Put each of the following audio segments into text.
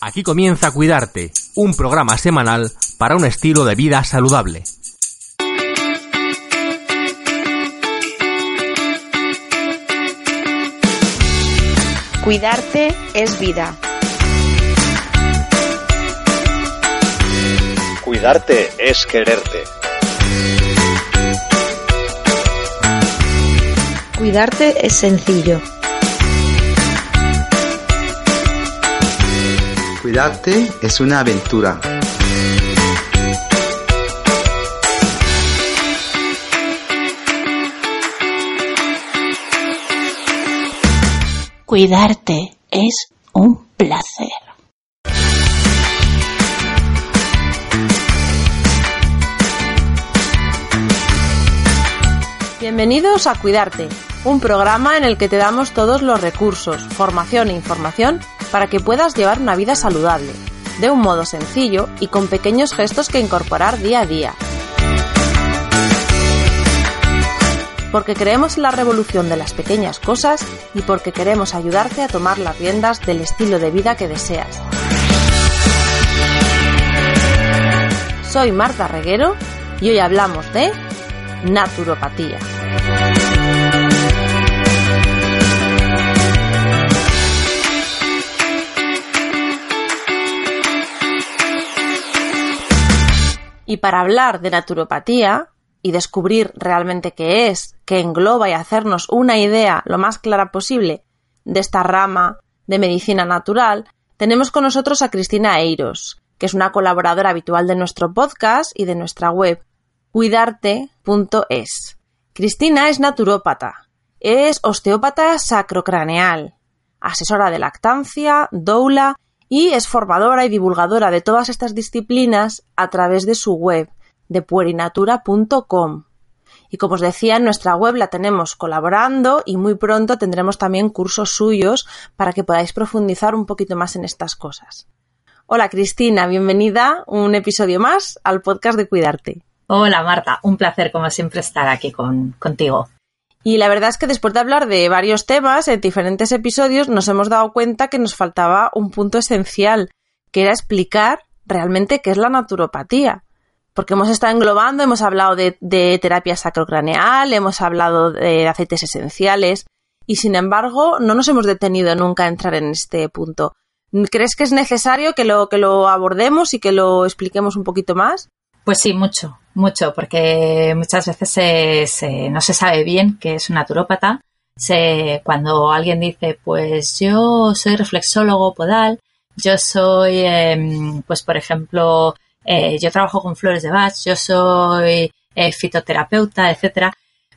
Aquí comienza Cuidarte, un programa semanal para un estilo de vida saludable. Cuidarte es vida. Cuidarte es quererte. Cuidarte es sencillo. Cuidarte es una aventura. Cuidarte es un placer. Bienvenidos a Cuidarte, un programa en el que te damos todos los recursos, formación e información para que puedas llevar una vida saludable, de un modo sencillo y con pequeños gestos que incorporar día a día. Porque creemos en la revolución de las pequeñas cosas y porque queremos ayudarte a tomar las riendas del estilo de vida que deseas. Soy Marta Reguero y hoy hablamos de naturopatía. Y para hablar de naturopatía y descubrir realmente qué es, qué engloba y hacernos una idea lo más clara posible de esta rama de medicina natural, tenemos con nosotros a Cristina Eiros, que es una colaboradora habitual de nuestro podcast y de nuestra web cuidarte.es. Cristina es naturópata, es osteópata sacrocraneal, asesora de lactancia, doula y es formadora y divulgadora de todas estas disciplinas a través de su web, de puerinatura.com. Y como os decía, en nuestra web la tenemos colaborando y muy pronto tendremos también cursos suyos para que podáis profundizar un poquito más en estas cosas. Hola Cristina, bienvenida un episodio más al podcast de Cuidarte. Hola Marta, un placer como siempre estar aquí con, contigo. Y la verdad es que después de hablar de varios temas en diferentes episodios, nos hemos dado cuenta que nos faltaba un punto esencial, que era explicar realmente qué es la naturopatía. Porque hemos estado englobando, hemos hablado de, terapia sacrocraneal, hemos hablado de aceites esenciales, y sin embargo no nos hemos detenido nunca a entrar en este punto. ¿Crees que es necesario que lo, que lo abordemos y que lo expliquemos un poquito más? Pues sí, mucho, mucho, porque muchas veces se, se, no se sabe bien qué es un naturópata. Se, cuando alguien dice, pues yo soy reflexólogo podal, yo soy, eh, pues por ejemplo, eh, yo trabajo con flores de Bach, yo soy eh, fitoterapeuta, etcétera,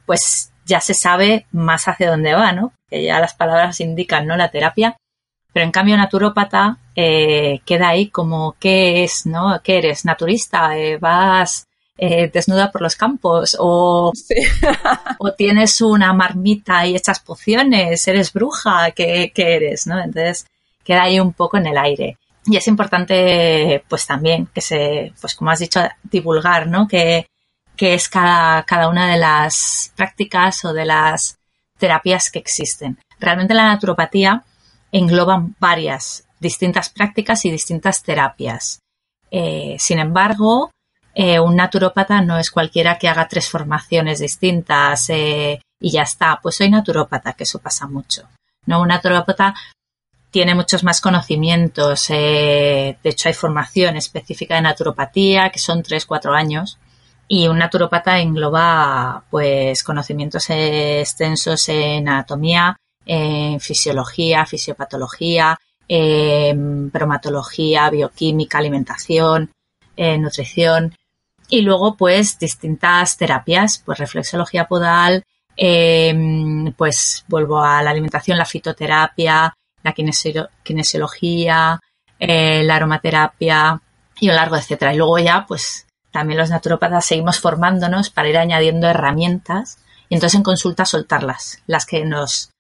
pues ya se sabe más hacia dónde va, ¿no? Que ya las palabras indican, ¿no? La terapia. Pero en cambio, naturópata eh, queda ahí como qué es, ¿no? ¿Qué eres? ¿Naturista? Eh, ¿Vas eh, desnuda por los campos? ¿O, Sí. o tienes una marmita y echas pociones? ¿Eres bruja? ¿Qué, qué eres? ¿no? Entonces queda ahí un poco en el aire. Y es importante, pues también, que se, pues como has dicho, divulgar, ¿no? Que, que es cada, cada una de las prácticas o de las terapias que existen. Realmente la naturopatía engloban varias distintas prácticas y distintas terapias. Eh, sin embargo, eh, un naturópata no es cualquiera que haga tres formaciones distintas eh, y ya está. Pues soy naturópata, que eso pasa mucho. No, un naturópata tiene muchos más conocimientos. de hecho, hay formación específica de naturopatía, que son tres, cuatro años. Y un naturópata engloba pues conocimientos extensos en anatomía, en fisiología, fisiopatología, en bromatología, bioquímica, alimentación, en nutrición y luego pues distintas terapias, pues reflexología podal, eh, pues vuelvo a la alimentación, la fitoterapia, la kinesio kinesiología, eh, la aromaterapia y un largo etcétera. Y luego ya pues también los naturópatas seguimos formándonos para ir añadiendo herramientas y entonces en consulta soltarlas, las que nos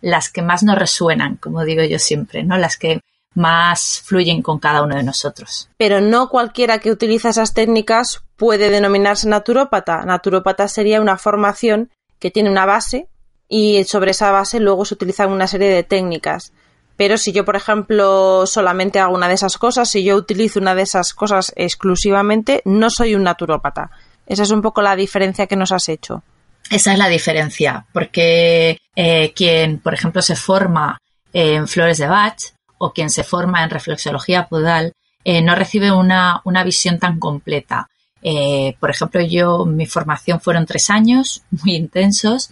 las que más nos resuenan, como digo yo siempre, ¿no? Las que más fluyen con cada uno de nosotros. Pero no cualquiera que utiliza esas técnicas puede denominarse naturópata. Naturópata sería una formación que tiene una base y sobre esa base luego se utilizan una serie de técnicas. Pero si yo, por ejemplo, solamente hago una de esas cosas, si yo utilizo una de esas cosas exclusivamente, no soy un naturópata. Esa es un poco la diferencia que nos has hecho. Esa es la diferencia, porque eh, quien, por ejemplo, se forma en flores de Bach o quien se forma en reflexología podal eh, no recibe una, una, visión tan completa. Eh, por ejemplo, yo, mi formación fueron tres años muy intensos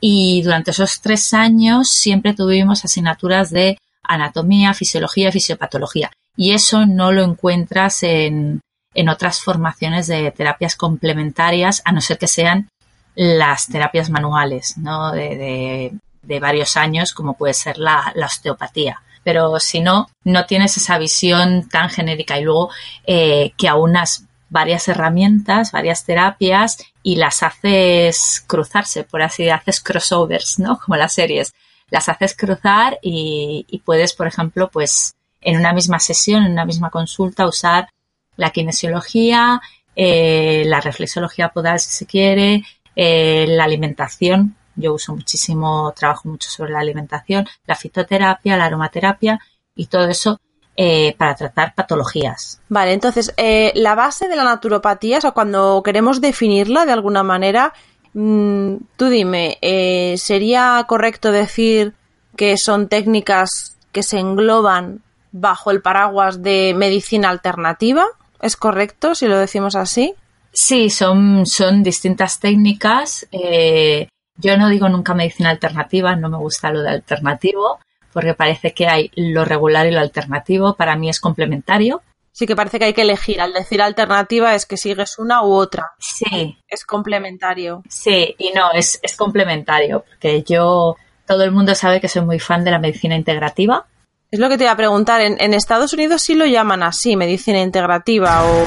y durante esos tres años siempre tuvimos asignaturas de anatomía, fisiología, fisiopatología. Y eso no lo encuentras en, en otras formaciones de terapias complementarias, a no ser que sean las terapias manuales, ¿no? De, de, varios años, como puede ser la, la, osteopatía. Pero si no, no tienes esa visión tan genérica y luego eh, que aunas varias herramientas, varias terapias y las haces cruzarse, por así decirlo, haces crossovers, ¿no? Como las series. Las haces cruzar y, y puedes, por ejemplo, pues en una misma sesión, en una misma consulta, usar la kinesiología, eh, la reflexología podal si se quiere, eh, la alimentación. Yo uso muchísimo, trabajo mucho sobre la alimentación, la fitoterapia, la aromaterapia y todo eso eh, para tratar patologías. Vale, entonces, eh, la base de la naturopatía, o sea, cuando queremos definirla de alguna manera, mmm, tú dime, eh, ¿sería correcto decir que son técnicas que se engloban bajo el paraguas de medicina alternativa? ¿Es correcto si lo decimos así? Sí, son, son distintas técnicas. Eh, yo no digo nunca medicina alternativa, no me gusta lo de alternativo, porque parece que hay lo regular y lo alternativo. Para mí es complementario. Sí, que parece que hay que elegir. Al decir alternativa es que sigues una u otra. Sí. Es complementario. Sí, y no, es, es complementario, porque yo, todo el mundo sabe que soy muy fan de la medicina integrativa. Es lo que te iba a preguntar. En, Estados Unidos sí lo llaman así, medicina integrativa o...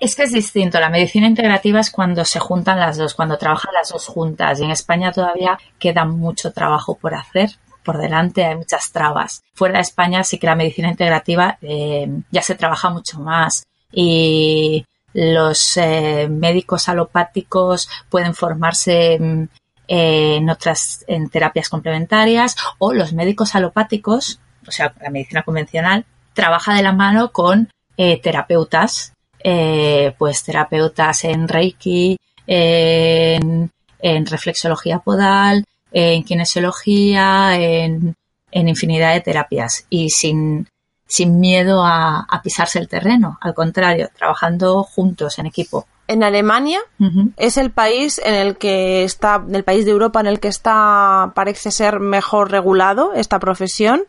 Es que es distinto. La medicina integrativa es cuando se juntan las dos, cuando trabajan las dos juntas. Y en España todavía queda mucho trabajo por hacer. Por delante hay muchas trabas. Fuera de España sí que la medicina integrativa eh, ya se trabaja mucho más. Y los eh, médicos alopáticos pueden formarse mm, eh, en otras en terapias complementarias o los médicos alopáticos o sea, la medicina convencional, trabaja de la mano con eh, terapeutas, eh, pues terapeutas en Reiki, en, en, reflexología podal, en kinesiología, en, en infinidad de terapias y sin, sin miedo a, a, pisarse el terreno, al contrario, trabajando juntos en equipo. En Alemania uh -huh. es el país en el que está, el país de Europa en el que está, parece ser mejor regulado esta profesión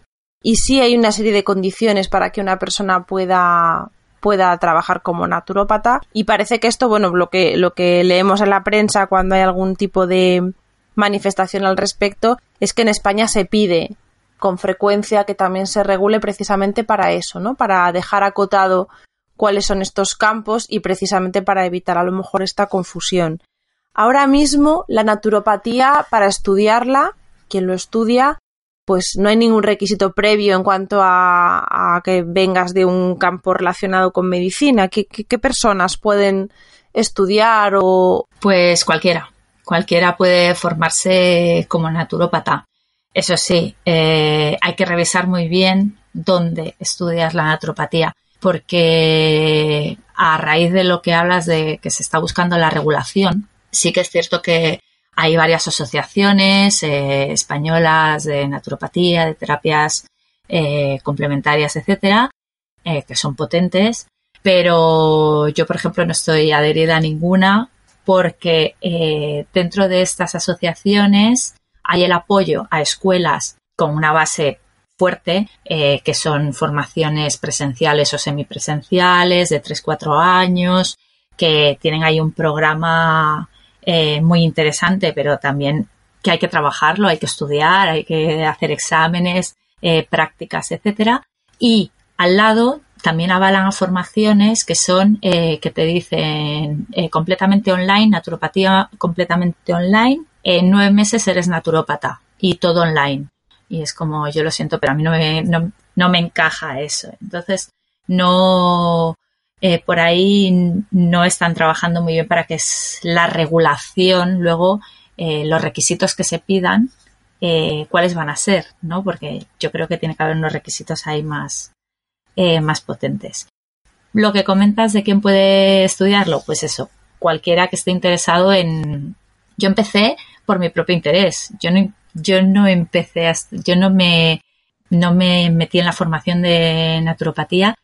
y sí hay una serie de condiciones para que una persona pueda pueda trabajar como naturópata y parece que esto, bueno, lo que, lo que leemos en la prensa cuando hay algún tipo de manifestación al respecto es que en España se pide con frecuencia que también se regule precisamente para eso, ¿no? Para dejar acotado cuáles son estos campos y precisamente para evitar a lo mejor esta confusión. Ahora mismo la naturopatía para estudiarla, quien lo estudia, pues no hay ningún requisito previo en cuanto a, que vengas de un campo relacionado con medicina. ¿Qué, qué, qué personas pueden estudiar o...? Pues cualquiera. Cualquiera puede formarse como naturópata. Eso sí, eh, hay que revisar muy bien dónde estudias la naturopatía, porque a raíz de lo que hablas de que se está buscando la regulación, sí que es cierto que hay varias asociaciones eh, españolas de naturopatía, de terapias eh, complementarias, etcétera, eh, que son potentes, pero yo, por ejemplo, no estoy adherida a ninguna porque dentro de estas asociaciones hay el apoyo a escuelas con una base fuerte, que son formaciones presenciales o semipresenciales de 3-4 años, que tienen ahí un programa eh, muy interesante, pero también que hay que trabajarlo, hay que estudiar, hay que hacer exámenes, eh, prácticas, etcétera. Y al lado también avalan a formaciones que son, eh, que te dicen eh, completamente online, naturopatía completamente online, en nueve meses eres naturópata y todo online. Y es como, yo lo siento, pero a mí no me, no, no me encaja eso. Entonces, no, eh, por ahí no están trabajando muy bien para que es la regulación, luego eh, los requisitos que se pidan eh, cuáles van a ser, ¿no? Porque yo creo que tiene que haber unos requisitos ahí más, más potentes. Lo que comentas de quién puede estudiarlo, pues eso, cualquiera que esté interesado en... Yo empecé por mi propio interés. Yo no, yo no empecé, a, yo no me, no me metí en la formación de naturopatía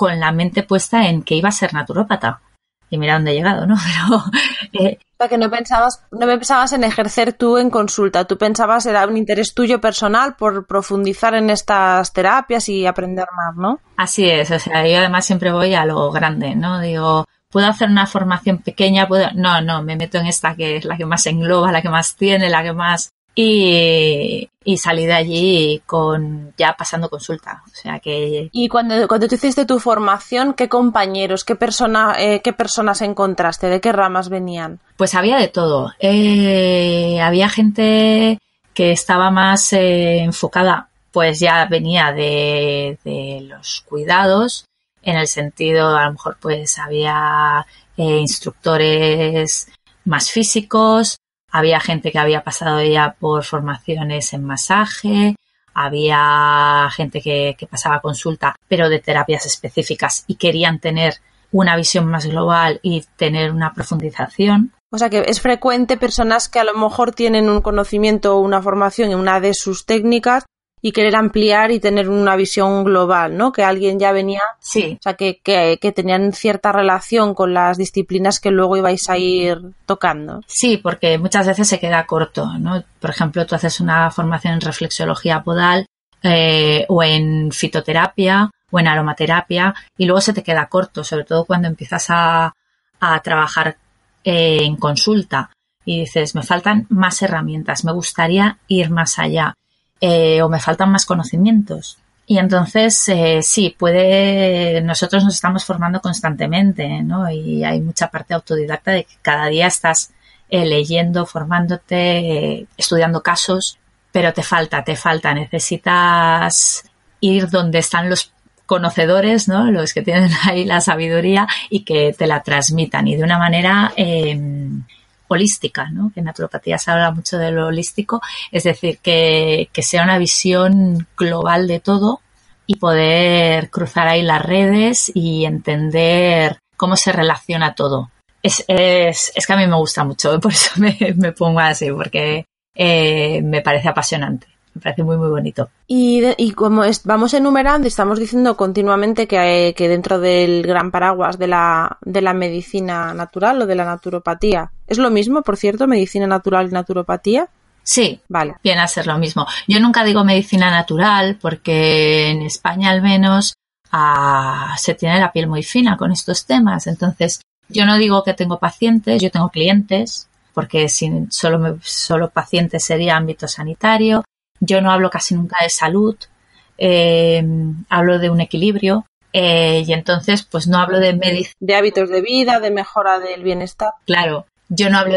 con la mente puesta en que iba a ser naturópata y mira dónde he llegado, ¿no? Pero eh, que no pensabas, no pensabas en ejercer tú en consulta, tú pensabas era un interés tuyo personal por profundizar en estas terapias y aprender más, ¿no? Así es, o sea, yo además siempre voy a lo grande, ¿no? Digo, puedo hacer una formación pequeña, puedo, no, no, me meto en esta que es la que más engloba, la que más tiene, la que más y, salí de allí con ya pasando consulta. O sea que. Y cuando, cuando tú hiciste tu formación, ¿qué compañeros, qué, persona, eh, qué personas encontraste? ¿De qué ramas venían? Pues había de todo. Eh, había gente que estaba más eh, enfocada, pues ya venía de, de, los cuidados, en el sentido, a lo mejor pues había instructores más físicos, había gente que había pasado ya por formaciones en masaje, había gente que, pasaba consulta, pero de terapias específicas y querían tener una visión más global y tener una profundización. O sea que es frecuente personas que a lo mejor tienen un conocimiento o una formación en una de sus técnicas y querer ampliar y tener una visión global, ¿no? Que alguien ya venía, sí. o sea, que, que, que, tenían cierta relación con las disciplinas que luego ibais a ir tocando. Sí, porque muchas veces se queda corto, ¿no? Por ejemplo, tú haces una formación en reflexología podal eh, o en fitoterapia o en aromaterapia y luego se te queda corto, sobre todo cuando empiezas a, a trabajar eh, en consulta y dices, me faltan más herramientas, me gustaría ir más allá. Eh, o me faltan más conocimientos. Y entonces, eh, sí, puede, nosotros nos estamos formando constantemente, ¿no? Y hay mucha parte autodidacta de que cada día estás eh, leyendo, formándote, estudiando casos, pero te falta, te falta, necesitas ir donde están los conocedores, ¿no? Los que tienen ahí la sabiduría y que te la transmitan y de una manera holística, ¿no? Que en naturopatía se habla mucho de lo holístico, es decir, que, sea una visión global de todo y poder cruzar ahí las redes y entender cómo se relaciona todo. Es, es, es que a mí me gusta mucho, por eso me, me pongo así, porque eh, me parece apasionante. Me parece muy, muy bonito. Y, y como vamos enumerando, estamos diciendo continuamente que, que dentro del gran paraguas de la, de la medicina natural o de la naturopatía, ¿es lo mismo, por cierto, medicina natural y naturopatía? Sí, vale. viene a ser lo mismo. Yo nunca digo medicina natural porque en España al menos ah, se tiene la piel muy fina con estos temas. Entonces, yo no digo que tengo pacientes, yo tengo clientes, porque si solo, solo pacientes sería ámbito sanitario. Yo no hablo casi nunca de salud, eh, hablo de un equilibrio eh, y entonces pues no hablo de medicina. De hábitos de vida, de mejora del bienestar. Claro, yo no hablo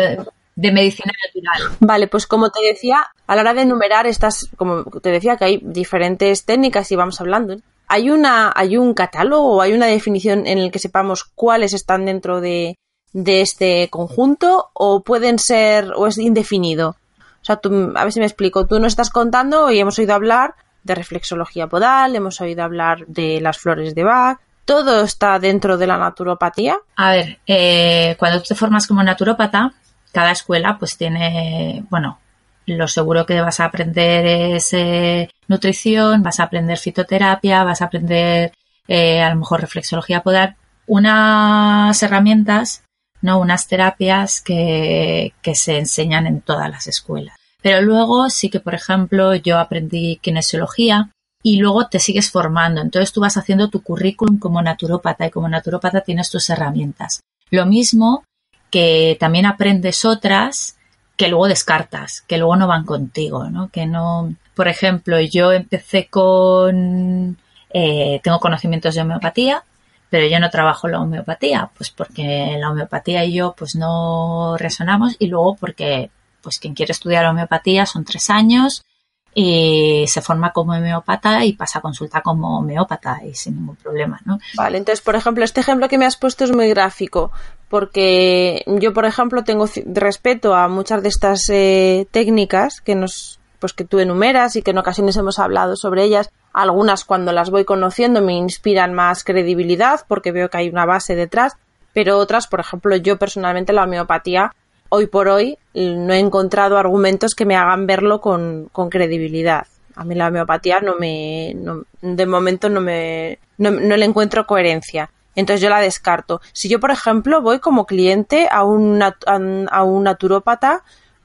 de, medicina natural. Vale, pues como te decía, a la hora de enumerar estas, como te decía que hay diferentes técnicas y vamos hablando, ¿hay, una, hay un catálogo o hay una definición en el que sepamos cuáles están dentro de, de este conjunto o pueden ser o es indefinido? O sea, tú, a ver si me explico. Tú nos estás contando y hemos oído hablar de reflexología podal, hemos oído hablar de las flores de Bach. ¿Todo está dentro de la naturopatía? A ver, eh, cuando tú te formas como naturópata, cada escuela pues tiene, bueno, lo seguro que vas a aprender es nutrición, vas a aprender fitoterapia, vas a aprender eh, a lo mejor reflexología podal, unas herramientas ¿no? Unas terapias que, que se enseñan en todas las escuelas. Pero luego sí que, por ejemplo, yo aprendí kinesiología y luego te sigues formando. Entonces tú vas haciendo tu currículum como naturópata y como naturópata tienes tus herramientas. Lo mismo que también aprendes otras que luego descartas, que luego no van contigo, ¿no? Que no, por ejemplo, yo empecé con, eh, tengo conocimientos de homeopatía, pero yo no trabajo la homeopatía, pues porque la homeopatía y yo pues no resonamos y luego porque pues quien quiere estudiar homeopatía son tres años y se forma como homeópata y pasa a consulta como homeópata y sin ningún problema, ¿no? Vale, entonces, por ejemplo, este ejemplo que me has puesto es muy gráfico, porque yo, por ejemplo, tengo respeto a muchas de estas eh, técnicas que nos pues que tú enumeras y que en ocasiones hemos hablado sobre ellas, algunas cuando las voy conociendo me inspiran más credibilidad porque veo que hay una base detrás, pero otras, por ejemplo, yo personalmente la homeopatía hoy por hoy no he encontrado argumentos que me hagan verlo con, con credibilidad. A mí la homeopatía no me, no, de momento no me, no, no, le encuentro coherencia. Entonces yo la descarto. Si yo, por ejemplo, voy como cliente a un, a un naturópata,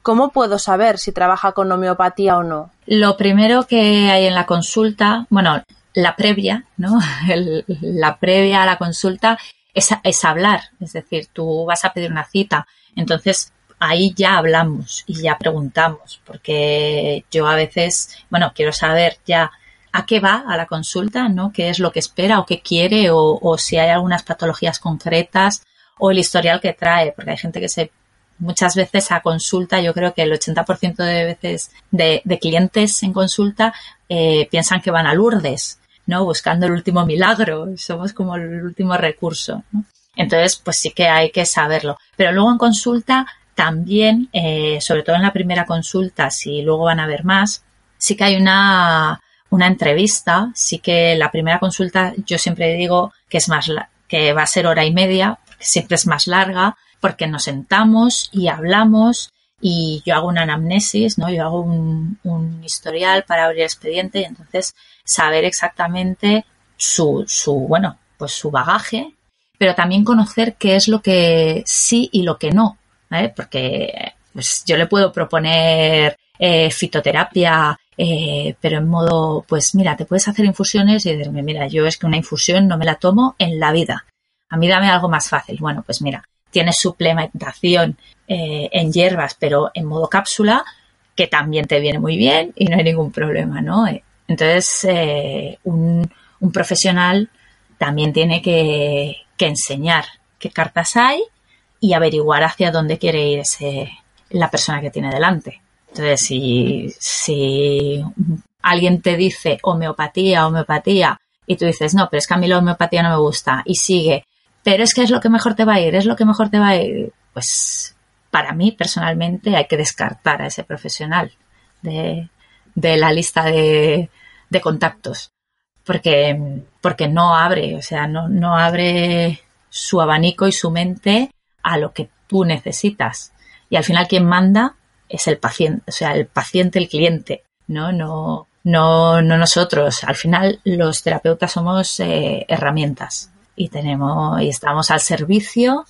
¿cómo puedo saber si trabaja con homeopatía o no? Lo primero que hay en la consulta, bueno, la previa, ¿no? La previa a la consulta es, hablar. Es decir, tú vas a pedir una cita. Entonces, ahí ya hablamos y ya preguntamos, porque yo a veces, bueno, quiero saber ya a qué va a la consulta, ¿no? ¿Qué es lo que espera o qué quiere o si hay algunas patologías concretas o el historial que trae, porque hay gente que se muchas veces a consulta, yo creo que el 80% de veces de, de, clientes en consulta eh, piensan que van a Lourdes, ¿no? Buscando el último milagro, somos como el último recurso, ¿no? Entonces, pues sí que hay que saberlo. Pero luego en consulta también, eh, sobre todo en la primera consulta, si luego van a ver más, sí que hay una, una entrevista, sí que la primera consulta yo siempre digo que es más que va a ser hora y media, siempre es más larga, porque nos sentamos y hablamos y yo hago una anamnesis, ¿no? Yo hago un, historial para abrir expediente y entonces saber exactamente su, su, bueno, pues su bagaje, pero también conocer qué es lo que sí y lo que no, ¿vale? Porque pues yo le puedo proponer eh, fitoterapia, eh, pero en modo, pues mira, te puedes hacer infusiones y decirme, mira, yo es que una infusión no me la tomo en la vida. A mí dame algo más fácil. Bueno, pues mira, tienes suplementación eh, en hierbas, pero en modo cápsula, que también te viene muy bien y no hay ningún problema, ¿no? Entonces, eh, un, un, profesional también tiene que, que enseñar qué cartas hay y averiguar hacia dónde quiere ir ese, la persona que tiene delante. Entonces, si, si alguien te dice homeopatía, homeopatía, y tú dices, no, pero es que a mí la homeopatía no me gusta, y sigue, pero es que es lo que mejor te va a ir, es lo que mejor te va a ir, pues para mí personalmente hay que descartar a ese profesional de, de la lista de, de, contactos, porque, porque no abre, o sea, no, no abre su abanico y su mente a lo que tú necesitas. Y al final quien manda es el paciente, o sea, el paciente, el cliente, ¿no? No, no, no nosotros. Al final los terapeutas somos eh, herramientas y tenemos y estamos al servicio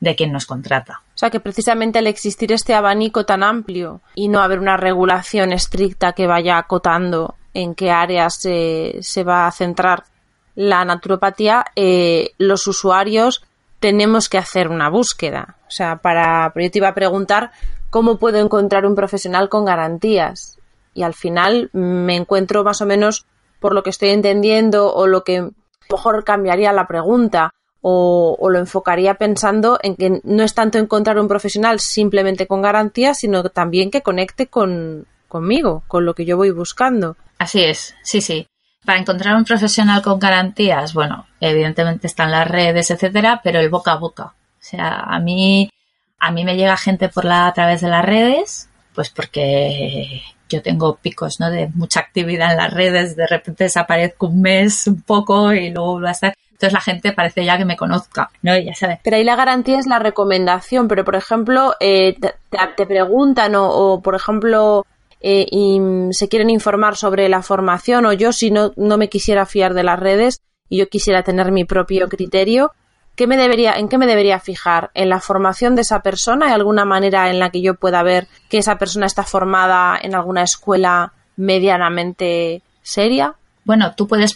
de quien nos contrata. O sea que precisamente al existir este abanico tan amplio y no haber una regulación estricta que vaya acotando en qué áreas se, se va a centrar la naturopatía, eh, los usuarios tenemos que hacer una búsqueda. O sea, para, yo te iba a preguntar cómo puedo encontrar un profesional con garantías. Y al final me encuentro más o menos por lo que estoy entendiendo o lo que mejor cambiaría la pregunta o, o, lo enfocaría pensando en que no es tanto encontrar un profesional simplemente con garantías, sino también que conecte con, conmigo, con lo que yo voy buscando. Así es, sí, sí. Para encontrar un profesional con garantías, bueno, evidentemente están las redes, etcétera, pero el boca a boca. O sea, a mí a mí me llega gente por la a través de las redes, pues porque yo tengo picos, ¿no? De mucha actividad en las redes, de repente desaparezco un mes un poco y luego vuelvo a estar. Entonces la gente parece ya que me conozca, ¿no? ya sabe. Pero ahí la garantía es la recomendación, pero por ejemplo, eh, te, preguntan o, o, por ejemplo, eh, se quieren informar sobre la formación o yo si no, no me quisiera fiar de las redes y yo quisiera tener mi propio criterio, ¿Qué me debería, ¿En qué me debería fijar? ¿En la formación de esa persona? ¿Hay alguna manera en la que yo pueda ver que esa persona está formada en alguna escuela medianamente seria? Bueno, tú puedes,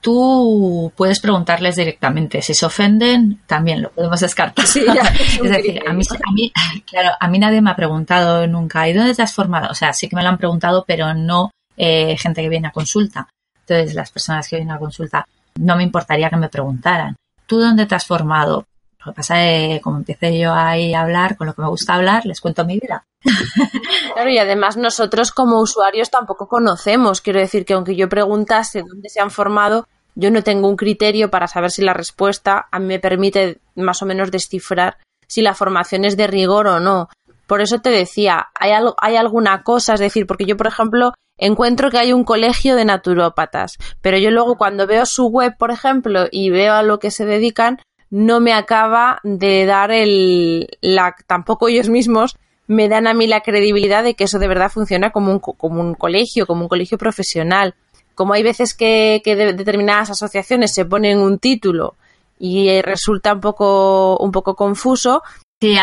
tú puedes preguntarles directamente. Si se ofenden, también lo podemos descartar. Sí, ya, es decir, a mí, a mí, claro, a mí nadie me ha preguntado nunca, ¿y dónde te has formado? O sea, sí que me lo han preguntado, pero no eh, gente que viene a consulta. Entonces, las personas que vienen a consulta, no me importaría que me preguntaran. ¿Tú dónde te has formado? Lo que pasa es que como empecé yo ahí a hablar, con lo que me gusta hablar, les cuento mi vida. Claro, y además nosotros como usuarios tampoco conocemos. Quiero decir que aunque yo preguntase dónde se han formado, yo no tengo un criterio para saber si la respuesta a mí me permite más o menos descifrar si la formación es de rigor o no. Por eso te decía, ¿hay, algo, hay alguna cosa? Es decir, porque yo, por ejemplo, encuentro que hay un colegio de naturópatas, pero yo luego cuando veo su web, por ejemplo, y veo a lo que se dedican, no me acaba de dar el, la, tampoco ellos mismos me dan a mí la credibilidad de que eso de verdad funciona como un, como un colegio, como un colegio profesional. Como hay veces que, que de, determinadas asociaciones se ponen un título y resulta un poco, un poco confuso, Sí,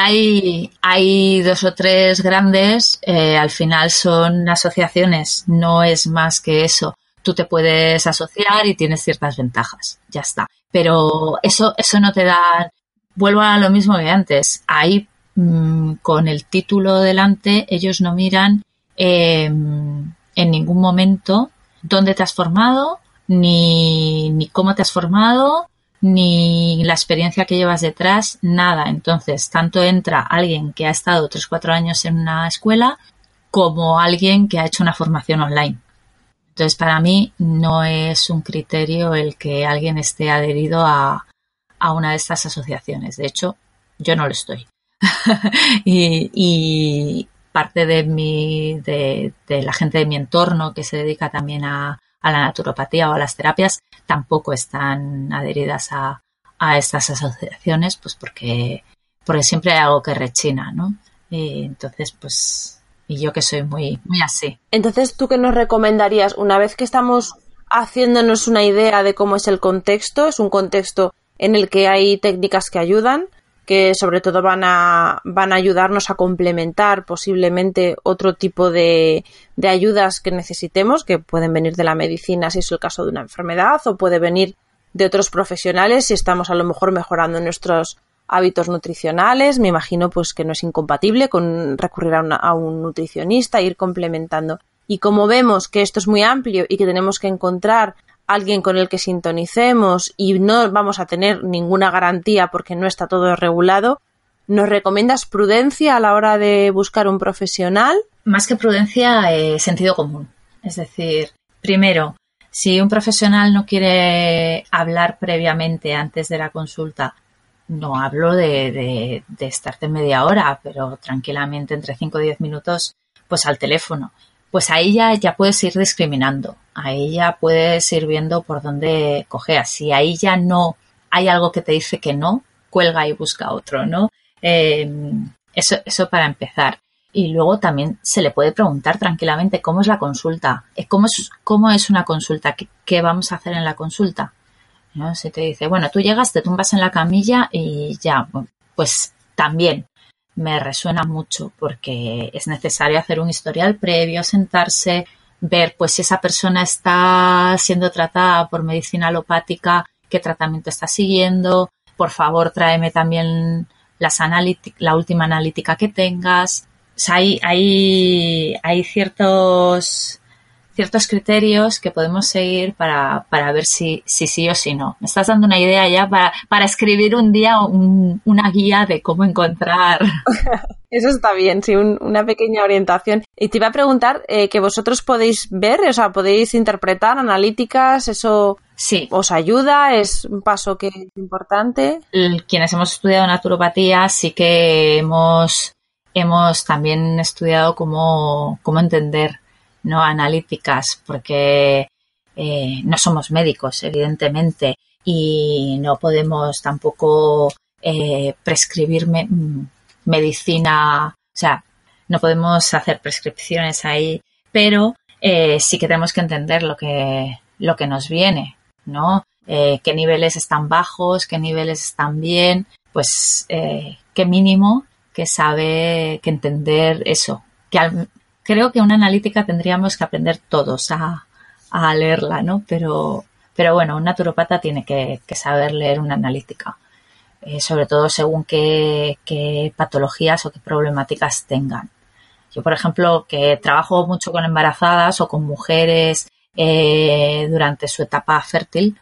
hay, dos o tres grandes, eh, al final son asociaciones, no es más que eso. Tú te puedes asociar y tienes ciertas ventajas, ya está. Pero eso, eso no te da, vuelvo a lo mismo que antes. Ahí, mm, con el título delante, ellos no miran eh, en ningún momento dónde te has formado, ni, ni cómo te has formado, ni la experiencia que llevas detrás, nada. Entonces, tanto entra alguien que ha estado 3-4 años en una escuela como alguien que ha hecho una formación online. Entonces, para mí no es un criterio el que alguien esté adherido a, a una de estas asociaciones. De hecho, yo no lo estoy. y, y, parte de mi, de, de la gente de mi entorno que se dedica también a, a la naturopatía o a las terapias tampoco están adheridas a, a estas asociaciones, pues porque, porque siempre hay algo que rechina, ¿no? Y entonces, pues, y yo que soy muy, muy así. Entonces, ¿tú qué nos recomendarías? Una vez que estamos haciéndonos una idea de cómo es el contexto, es un contexto en el que hay técnicas que ayudan, que sobre todo van a, van a ayudarnos a complementar posiblemente otro tipo de, de ayudas que necesitemos, que pueden venir de la medicina si es el caso de una enfermedad, o puede venir de otros profesionales si estamos a lo mejor mejorando nuestros hábitos nutricionales. Me imagino pues que no es incompatible con recurrir a, una, a un nutricionista, ir complementando. Y como vemos que esto es muy amplio y que tenemos que encontrar alguien con el que sintonicemos y no vamos a tener ninguna garantía porque no está todo regulado, ¿nos recomiendas prudencia a la hora de buscar un profesional? Más que prudencia, eh, sentido común. Es decir, primero, si un profesional no quiere hablar previamente antes de la consulta, no hablo de, estarte media hora, pero tranquilamente entre 5 o 10 minutos, pues al teléfono pues ahí ya, ya puedes ir discriminando, ahí ya puedes ir viendo por dónde cojeas. Si ahí ya no hay algo que te dice que no, cuelga y busca otro, ¿no? Eh, eso, eso para empezar. Y luego también se le puede preguntar tranquilamente cómo es la consulta, eh, cómo es, cómo es una consulta, ¿Qué, qué vamos a hacer en la consulta. ¿No? Si te dice, bueno, tú llegas, te tumbas en la camilla y ya, pues también me resuena mucho porque es necesario hacer un historial previo, sentarse, ver pues si esa persona está siendo tratada por medicina alopática, qué tratamiento está siguiendo, por favor tráeme también las la última analítica que tengas. Hay, hay, hay ciertos ciertos criterios que podemos seguir para, para ver si, si sí o si no. Me estás dando una idea ya para, para escribir un día un, una guía de cómo encontrar. Eso está bien, sí, un, una pequeña orientación. Y te iba a preguntar eh, que vosotros podéis ver, o sea, podéis interpretar analíticas, eso sí. os ayuda, es un paso que es importante. Quienes hemos estudiado naturopatía sí que hemos, hemos también estudiado cómo, cómo entender no analíticas, porque eh, no somos médicos, evidentemente, y no podemos tampoco eh, prescribir me medicina, o sea, no podemos hacer prescripciones ahí, pero eh, sí que tenemos que entender lo que, lo que nos viene, ¿no? Eh, qué niveles están bajos, qué niveles están bien, pues qué mínimo que sabe, que entender eso, que al, creo que una analítica tendríamos que aprender todos a, leerla, ¿no? Pero, pero bueno, un naturopata tiene que, que saber leer una analítica, eh, sobre todo según qué, qué, patologías o qué problemáticas tengan. Yo, por ejemplo, que trabajo mucho con embarazadas o con mujeres eh, durante su etapa fértil,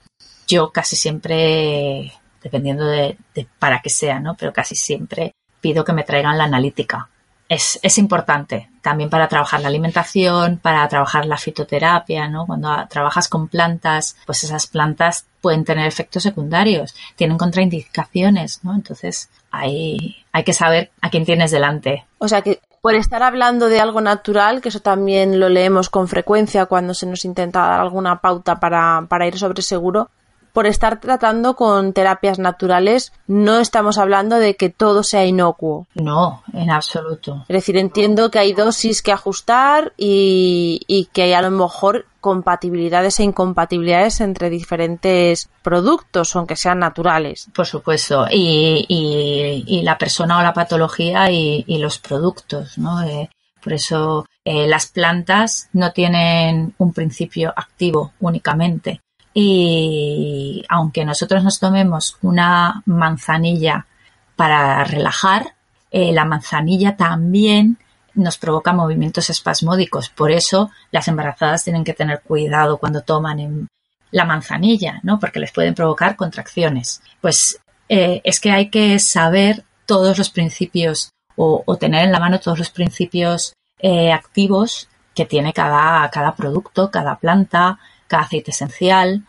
yo casi siempre, dependiendo de, de para qué sea, ¿no? Pero casi siempre pido que me traigan la analítica es, es, importante también para trabajar la alimentación, para trabajar la fitoterapia, ¿no? Cuando trabajas con plantas, pues esas plantas pueden tener efectos secundarios, tienen contraindicaciones, ¿no? Entonces, hay, hay que saber a quién tienes delante. O sea que por estar hablando de algo natural, que eso también lo leemos con frecuencia cuando se nos intenta dar alguna pauta para, para ir sobre seguro, por estar tratando con terapias naturales, no estamos hablando de que todo sea inocuo. No, en absoluto. Es decir, entiendo que hay dosis que ajustar y, y que hay a lo mejor compatibilidades e incompatibilidades entre diferentes productos, aunque sean naturales. Por supuesto. Y, y, y la persona o la patología y, y los productos, ¿no? Eh, por eso eh, las plantas no tienen un principio activo únicamente. Y aunque nosotros nos tomemos una manzanilla para relajar, eh, la manzanilla también nos provoca movimientos espasmódicos. Por eso las embarazadas tienen que tener cuidado cuando toman la manzanilla, ¿no? Porque les pueden provocar contracciones. Pues eh, es que hay que saber todos los principios o, o tener en la mano todos los principios eh, activos que tiene cada, cada producto, cada planta, aceite esencial,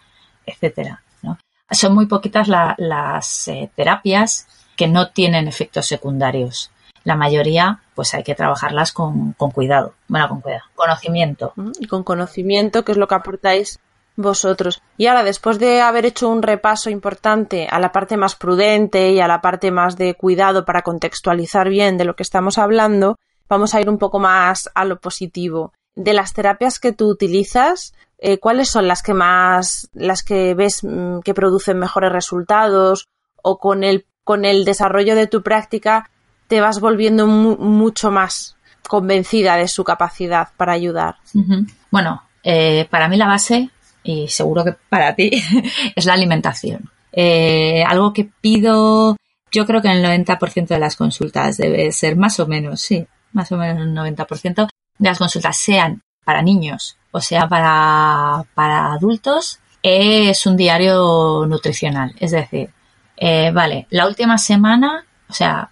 etcétera. Son muy poquitas la, las eh, terapias que no tienen efectos secundarios. La mayoría, pues hay que trabajarlas con, con cuidado. Bueno, con cuidado. Conocimiento. Y con conocimiento, que es lo que aportáis vosotros. Y ahora, después de haber hecho un repaso importante a la parte más prudente y a la parte más de cuidado para contextualizar bien de lo que estamos hablando, vamos a ir un poco más a lo positivo. De las terapias que tú utilizas, eh, ¿cuáles son las que más, las que ves mm, que producen mejores resultados o con el, con el desarrollo de tu práctica te vas volviendo mu mucho más convencida de su capacidad para ayudar? Bueno, eh, para mí la base, y seguro que para ti, es la alimentación. Eh, algo que pido, yo creo que el 90% de las consultas debe ser más o menos, sí, más o menos el 90% de las consultas, sean para niños o sea para, para adultos, es un diario nutricional. Es decir, eh, vale, la última semana, o sea,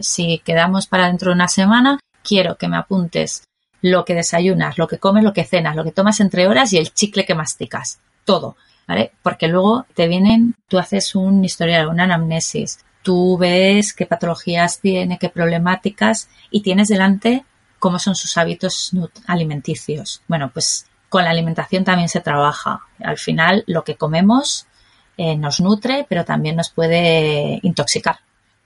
si quedamos para dentro de una semana, quiero que me apuntes lo que desayunas, lo que comes, lo que cenas, lo que tomas entre horas y el chicle que masticas. Todo, ¿vale? Porque luego te vienen, tú haces un historial, una anamnesis, tú ves qué patologías tiene, qué problemáticas y tienes delante cómo son sus hábitos alimenticios. Bueno, pues con la alimentación también se trabaja. Al final, lo que comemos eh, nos nutre, pero también nos puede intoxicar.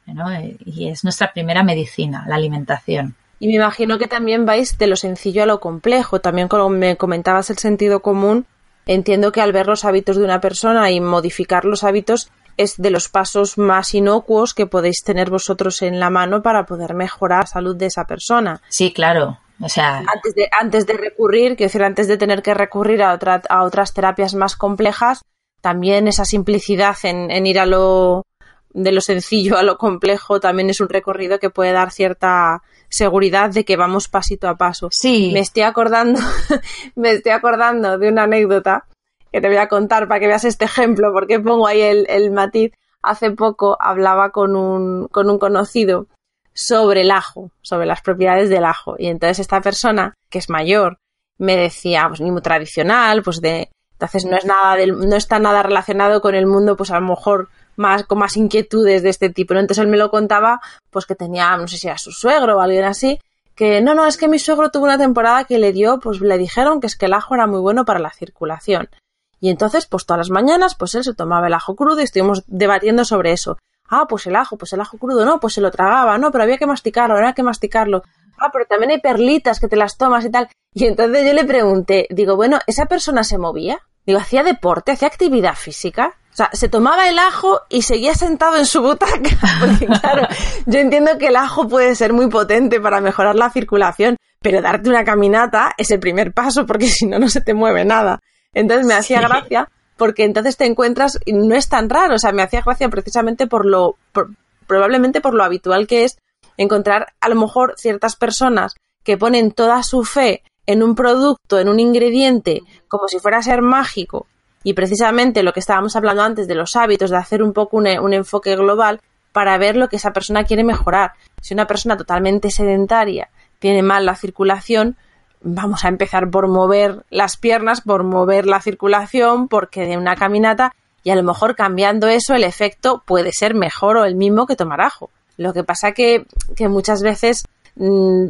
¿no? Y es nuestra primera medicina, la alimentación. Y me imagino que también vais de lo sencillo a lo complejo. También como me comentabas el sentido común, entiendo que al ver los hábitos de una persona y modificar los hábitos es de los pasos más inocuos que podéis tener vosotros en la mano para poder mejorar la salud de esa persona. Sí, claro. O sea, antes de, antes de recurrir, quiero decir, antes de tener que recurrir a, otra, a otras terapias más complejas, también esa simplicidad en, en ir a lo de lo sencillo a lo complejo también es un recorrido que puede dar cierta seguridad de que vamos pasito a paso. Sí. Me estoy acordando, me estoy acordando de una anécdota que te voy a contar para que veas este ejemplo, porque pongo ahí el, matiz. Hace poco hablaba con un, con un conocido sobre el ajo, sobre las propiedades del ajo. Y entonces esta persona, que es mayor, me decía, pues ni muy tradicional, pues de, entonces no es nada del, no está nada relacionado con el mundo, pues a lo mejor más, con más inquietudes de este tipo. ¿no? Entonces él me lo contaba, pues que tenía, no sé si era su suegro o alguien así, que no, no, es que mi suegro tuvo una temporada que le dio, pues le dijeron que es que el ajo era muy bueno para la circulación. Y entonces, pues todas las mañanas, pues él se tomaba el ajo crudo y estuvimos debatiendo sobre eso. Ah, pues el ajo, pues el ajo crudo, no, pues se lo tragaba, no, pero había que masticarlo, había que masticarlo. Ah, pero también hay perlitas que te las tomas y tal. Y entonces yo le pregunté, digo, bueno, ¿esa persona se movía? Digo, ¿hacía deporte? ¿Hacía actividad física? O sea, se tomaba el ajo y seguía sentado en su butaca. Porque claro, yo entiendo que el ajo puede ser muy potente para mejorar la circulación, pero darte una caminata es el primer paso porque si no, no se te mueve nada. Entonces me hacía gracia porque entonces te encuentras, y no es tan raro, o sea, me hacía gracia precisamente por lo, por, probablemente por lo habitual que es encontrar a lo mejor ciertas personas que ponen toda su fe en un producto, en un ingrediente, como si fuera a ser mágico, y precisamente lo que estábamos hablando antes de los hábitos, de hacer un poco un, un enfoque global para ver lo que esa persona quiere mejorar. Si una persona totalmente sedentaria tiene mal la circulación, vamos a empezar por mover las piernas, por mover la circulación, porque de una caminata y a lo mejor cambiando eso el efecto puede ser mejor o el mismo que tomar ajo. Lo que pasa que, que muchas veces mm,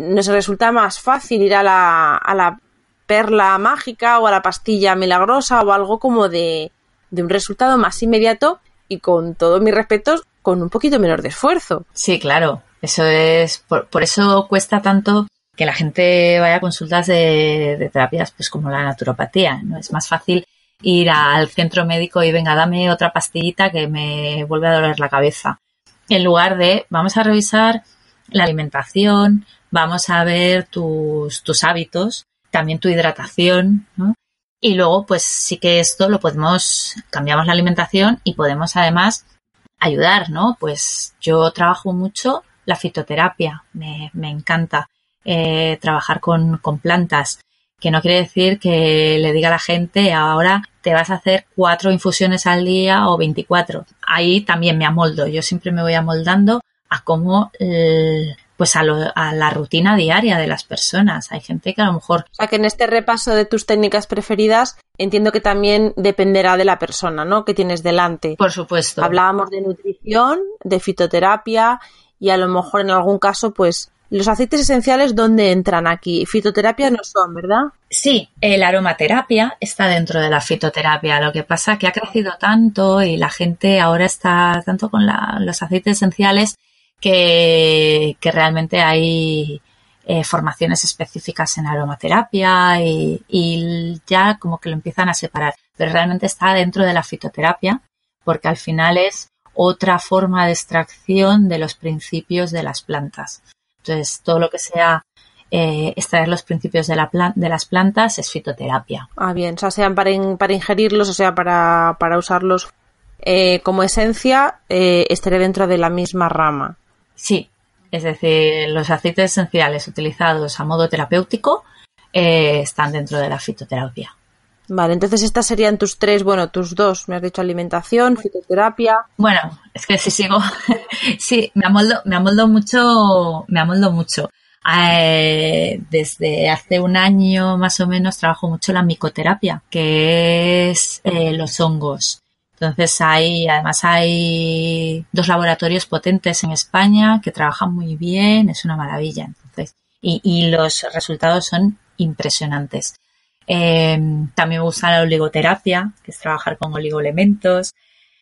nos resulta más fácil ir a la, a la perla mágica o a la pastilla milagrosa o algo como de, de un resultado más inmediato y con todos mis respetos, con un poquito menos de esfuerzo. Sí, claro. Eso es, por, por eso cuesta tanto que la gente vaya a consultas de, terapias, pues como la naturopatía, ¿no? Es más fácil ir al centro médico y venga, dame otra pastillita que me vuelve a doler la cabeza. En lugar de, vamos a revisar la alimentación, vamos a ver tus, tus hábitos, también tu hidratación, ¿no? Y luego, pues sí que esto lo podemos, cambiamos la alimentación y podemos además ayudar, ¿no? Pues yo trabajo mucho la fitoterapia, me, me encanta eh, trabajar con, con plantas, que no quiere decir que le diga a la gente ahora te vas a hacer cuatro infusiones al día o 24. Ahí también me amoldo, yo siempre me voy amoldando a cómo, eh, pues a, lo- a la rutina diaria de las personas. Hay gente que a lo mejor O sea que en este repaso de tus técnicas preferidas entiendo que también dependerá de la persona, ¿no? Que tienes delante. Por supuesto. Hablábamos de nutrición, de fitoterapia y a lo mejor en algún caso, pues, los aceites esenciales, ¿dónde entran aquí? Fitoterapia no son, ¿verdad? Sí, el aromaterapia está dentro de la fitoterapia. Lo que pasa que ha crecido tanto y la gente ahora está tanto con los aceites esenciales que, realmente hay eh, formaciones específicas en aromaterapia y ya como que lo empiezan a separar. Pero realmente está dentro de la fitoterapia porque al final es otra forma de extracción de los principios de las plantas. Entonces, todo lo que sea eh, extraer los principios de, la de las plantas es fitoterapia. Ah, bien, o sea, sean para, in- para ingerirlos, o sea, para, para usarlos eh, como esencia, eh, estaré dentro de la misma rama. Sí, es decir, los aceites esenciales utilizados a modo terapéutico eh, están dentro de la fitoterapia. Vale, entonces estas serían tus tres, bueno, tus dos, me has dicho alimentación, fitoterapia. Bueno, es que si sigo, sí, me amoldo, me amoldo mucho, me amoldo mucho. Eh, desde hace un año más o menos trabajo mucho la micoterapia, que es eh, los hongos. Entonces hay, además hay dos laboratorios potentes en España que trabajan muy bien, es una maravilla. Entonces, y, y los resultados son impresionantes. Eh, también me gusta la oligoterapia, que es trabajar con oligoelementos.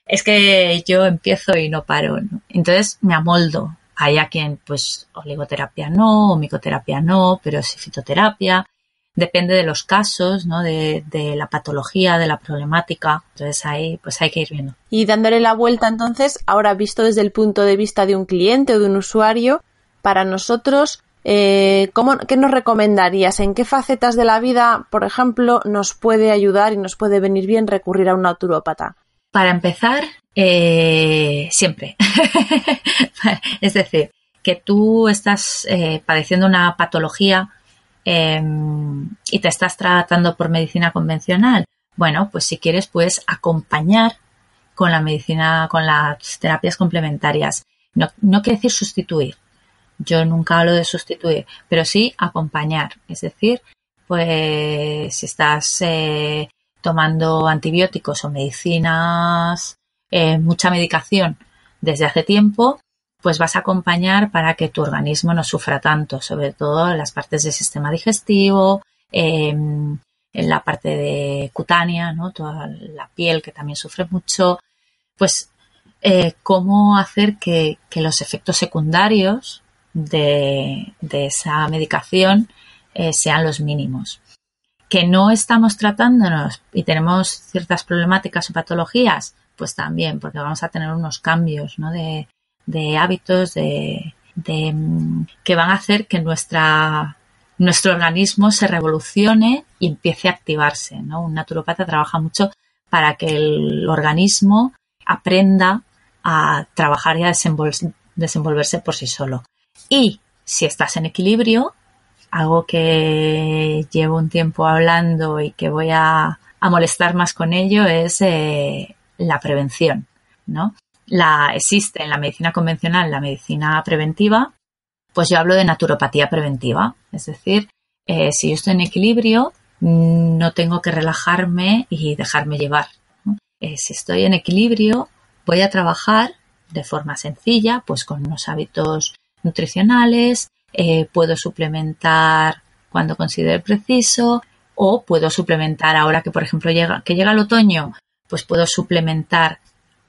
Es que yo empiezo y no paro. ¿no? Entonces me amoldo. Hay a quien, pues, oligoterapia no, o micoterapia no, pero sí fitoterapia. Depende de los casos, ¿no? De, de la patología, de la problemática. Entonces ahí, pues hay que ir viendo. Y dándole la vuelta entonces, ahora visto desde el punto de vista de un cliente o de un usuario, para nosotros, eh, ¿cómo, ¿qué nos recomendarías? ¿En qué facetas de la vida, por ejemplo, nos puede ayudar y nos puede venir bien recurrir a un naturópata? Para empezar, eh, siempre. es decir, que tú estás eh, padeciendo una patología eh, y te estás tratando por medicina convencional. Bueno, pues si quieres, puedes acompañar con la medicina, con las terapias complementarias. No, no quiere decir sustituir. Yo nunca hablo de sustituir, pero sí acompañar. Es decir, pues si estás eh, tomando antibióticos o medicinas, eh, mucha medicación desde hace tiempo, pues vas a acompañar para que tu organismo no sufra tanto, sobre todo en las partes del sistema digestivo, eh, en la parte de cutánea, ¿no? toda la piel que también sufre mucho, pues eh, cómo hacer que, los efectos secundarios de, de esa medicación eh, sean los mínimos. Que no estamos tratándonos y tenemos ciertas problemáticas o patologías, pues también, porque vamos a tener unos cambios ¿no? de, de, hábitos de, de, que van a hacer que nuestra, nuestro organismo se revolucione y empiece a activarse. ¿no? Un naturopata trabaja mucho para que el organismo aprenda a trabajar y a desenvol desenvolverse por sí solo. Y si estás en equilibrio, algo que llevo un tiempo hablando y que voy a, molestar más con ello es eh, la prevención, ¿no? La, existe en la medicina convencional la medicina preventiva, pues yo hablo de naturopatía preventiva, es decir, eh, si yo estoy en equilibrio, no tengo que relajarme y dejarme llevar. eh, si estoy en equilibrio, voy a trabajar de forma sencilla, pues con unos hábitos nutricionales, eh, puedo suplementar cuando considere preciso o puedo suplementar ahora que por ejemplo llega que llega el otoño pues puedo suplementar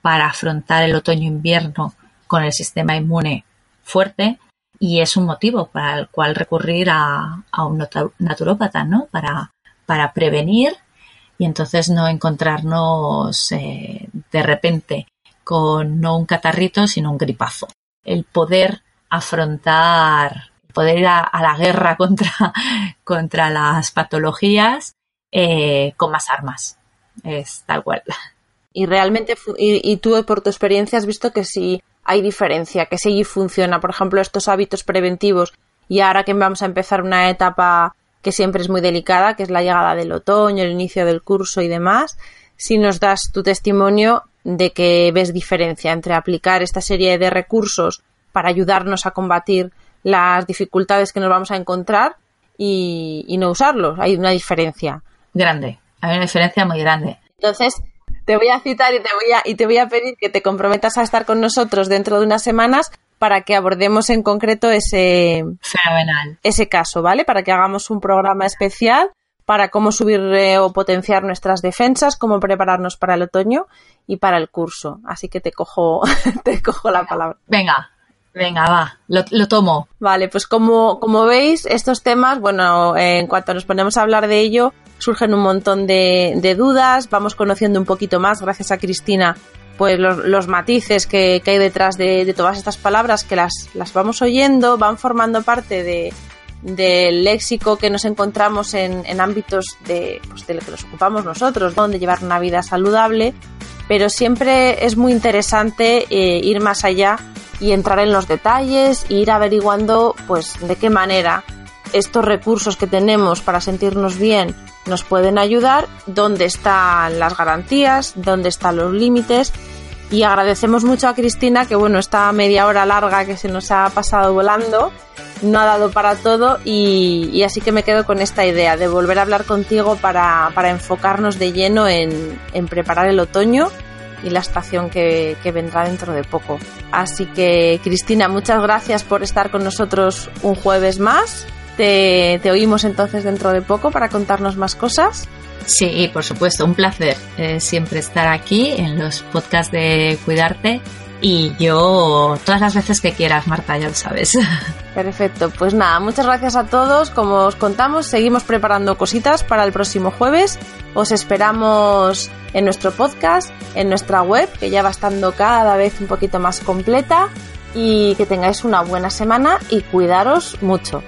para afrontar el otoño-invierno con el sistema inmune fuerte y es un motivo para el cual recurrir a, un naturópata, ¿no? Para, para prevenir y entonces no encontrarnos eh, de repente con no un catarrito, sino un gripazo. El poder afrontar, poder ir a, la guerra contra, contra las patologías eh, con más armas. Es tal cual. Y realmente, y, tú por tu experiencia has visto que sí hay diferencia, que sí funciona. Por ejemplo, estos hábitos preventivos y ahora que vamos a empezar una etapa que siempre es muy delicada, que es la llegada del otoño, el inicio del curso y demás, si nos das tu testimonio de que ves diferencia entre aplicar esta serie de recursos para ayudarnos a combatir las dificultades que nos vamos a encontrar y, y no usarlos. Hay una diferencia. Grande, hay una diferencia muy grande. Entonces, te voy a citar y te voy a, y te voy a pedir que te comprometas a estar con nosotros dentro de unas semanas para que abordemos en concreto ese, Fenomenal. ese caso, ¿vale? Para que hagamos un programa especial para cómo subir eh, o potenciar nuestras defensas, cómo prepararnos para el otoño y para el curso. Así que te cojo, te cojo la palabra. Venga, venga, va, lo, tomo. Vale, pues como, como veis, estos temas, bueno, en cuanto nos ponemos a hablar de ello, surgen un montón de, dudas, vamos conociendo un poquito más, gracias a Cristina, pues los, matices que, hay detrás de, todas estas palabras que las, las vamos oyendo, van formando parte de, del léxico que nos encontramos en, ámbitos de, pues de que nos ocupamos nosotros, donde llevar una vida saludable, pero siempre es muy interesante eh, ir más allá y entrar en los detalles e ir averiguando pues de qué manera estos recursos que tenemos para sentirnos bien nos pueden ayudar, dónde están las garantías, dónde están los límites. Y agradecemos mucho a Cristina que, bueno, esta media hora larga que se nos ha pasado volando no ha dado para todo y, así que me quedo con esta idea de volver a hablar contigo para, enfocarnos de lleno en, preparar el otoño y la estación que, que, vendrá dentro de poco. Así que Cristina, muchas gracias por estar con nosotros un jueves más te, oímos entonces dentro de poco para contarnos más cosas. Sí, por supuesto, un placer eh, siempre estar aquí en los podcasts de Cuidarte y yo todas las veces que quieras, Marta, ya lo sabes. Perfecto, pues nada, muchas gracias a todos. Como os contamos, seguimos preparando cositas para el próximo jueves. Os esperamos en nuestro podcast, en nuestra web, que ya va estando cada vez un poquito más completa. Y que tengáis una buena semana y cuidaros mucho.